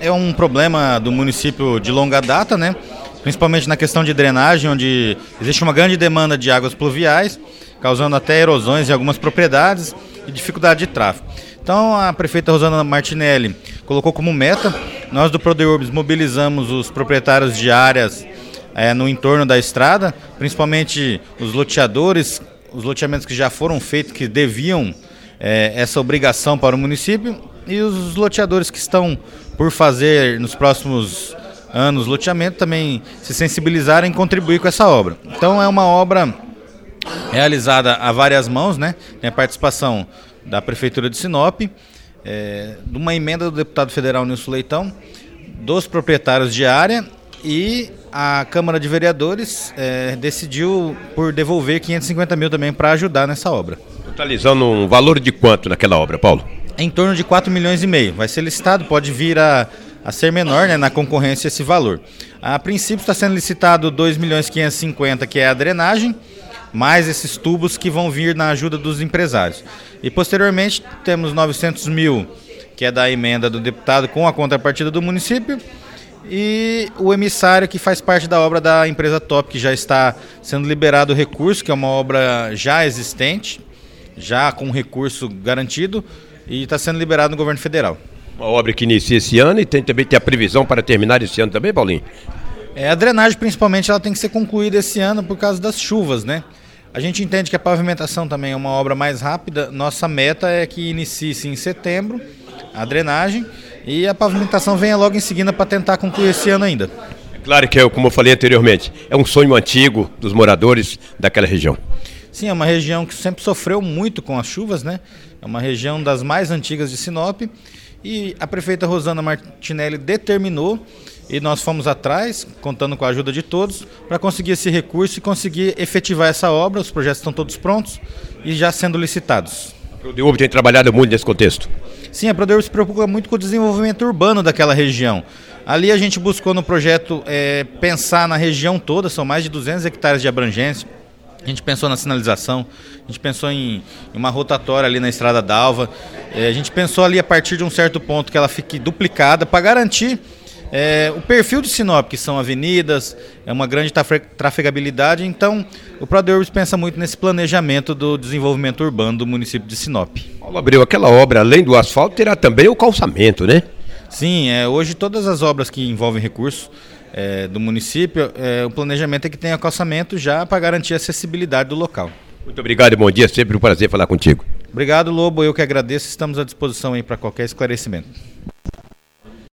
é um problema do município de longa data, né? principalmente na questão de drenagem, onde existe uma grande demanda de águas pluviais, causando até erosões em algumas propriedades e dificuldade de tráfego. Então a prefeita Rosana Martinelli colocou como meta, nós do Prodeurbs mobilizamos os proprietários de áreas é, no entorno da estrada, principalmente os loteadores, os loteamentos que já foram feitos, que deviam é, essa obrigação para o município, e os loteadores que estão por fazer nos próximos anos loteamento também se sensibilizarem e contribuir com essa obra. Então é uma obra realizada a várias mãos, né? Tem a participação da Prefeitura de Sinop, é, de uma emenda do deputado federal Nilson Leitão, dos proprietários de área e a Câmara de Vereadores é, decidiu por devolver 550 mil também para ajudar nessa obra. Totalizando um valor de quanto naquela obra, Paulo? Em torno de 4 milhões e meio. Vai ser licitado, pode vir a, a ser menor né, na concorrência esse valor. A princípio está sendo licitado 2 milhões 550, que é a drenagem, mais esses tubos que vão vir na ajuda dos empresários. E posteriormente temos 900 mil, que é da emenda do deputado com a contrapartida do município, e o emissário que faz parte da obra da empresa Top, que já está sendo liberado o recurso, que é uma obra já existente, já com recurso garantido, e está sendo liberado no governo federal. Uma obra que inicia esse ano e tem também tem a previsão para terminar esse ano também, Paulinho? É, a drenagem, principalmente, ela tem que ser concluída esse ano por causa das chuvas, né? A gente entende que a pavimentação também é uma obra mais rápida. Nossa meta é que inicie-se em setembro a drenagem e a pavimentação venha logo em seguida para tentar concluir esse ano ainda. É claro que, como eu falei anteriormente, é um sonho antigo dos moradores daquela região. Sim, é uma região que sempre sofreu muito com as chuvas, né? É uma região das mais antigas de Sinop. E a prefeita Rosana Martinelli determinou e nós fomos atrás, contando com a ajuda de todos, para conseguir esse recurso e conseguir efetivar essa obra. Os projetos estão todos prontos e já sendo licitados. A Prodeup tem trabalhado muito nesse contexto. Sim, a Prodeup se preocupa muito com o desenvolvimento urbano daquela região. Ali a gente buscou no projeto é, pensar na região toda, são mais de 200 hectares de abrangência. A gente pensou na sinalização, a gente pensou em, uma rotatória ali na Estrada d'Alva, é, a gente pensou ali a partir de um certo ponto que ela fique duplicada para garantir é, o perfil de Sinop, que são avenidas, é uma grande trafegabilidade, então o Prodeurbs pensa muito nesse planejamento do desenvolvimento urbano do município de Sinop. Paulo Abreu, aquela obra, além do asfalto, terá também o calçamento, né? Sim, é, hoje todas as obras que envolvem recursos é, do município, é, o planejamento é que tenha calçamento já para garantir a acessibilidade do local. Muito obrigado, bom dia, sempre um prazer falar contigo. Obrigado, Lobo, eu que agradeço, estamos à disposição aí para qualquer esclarecimento.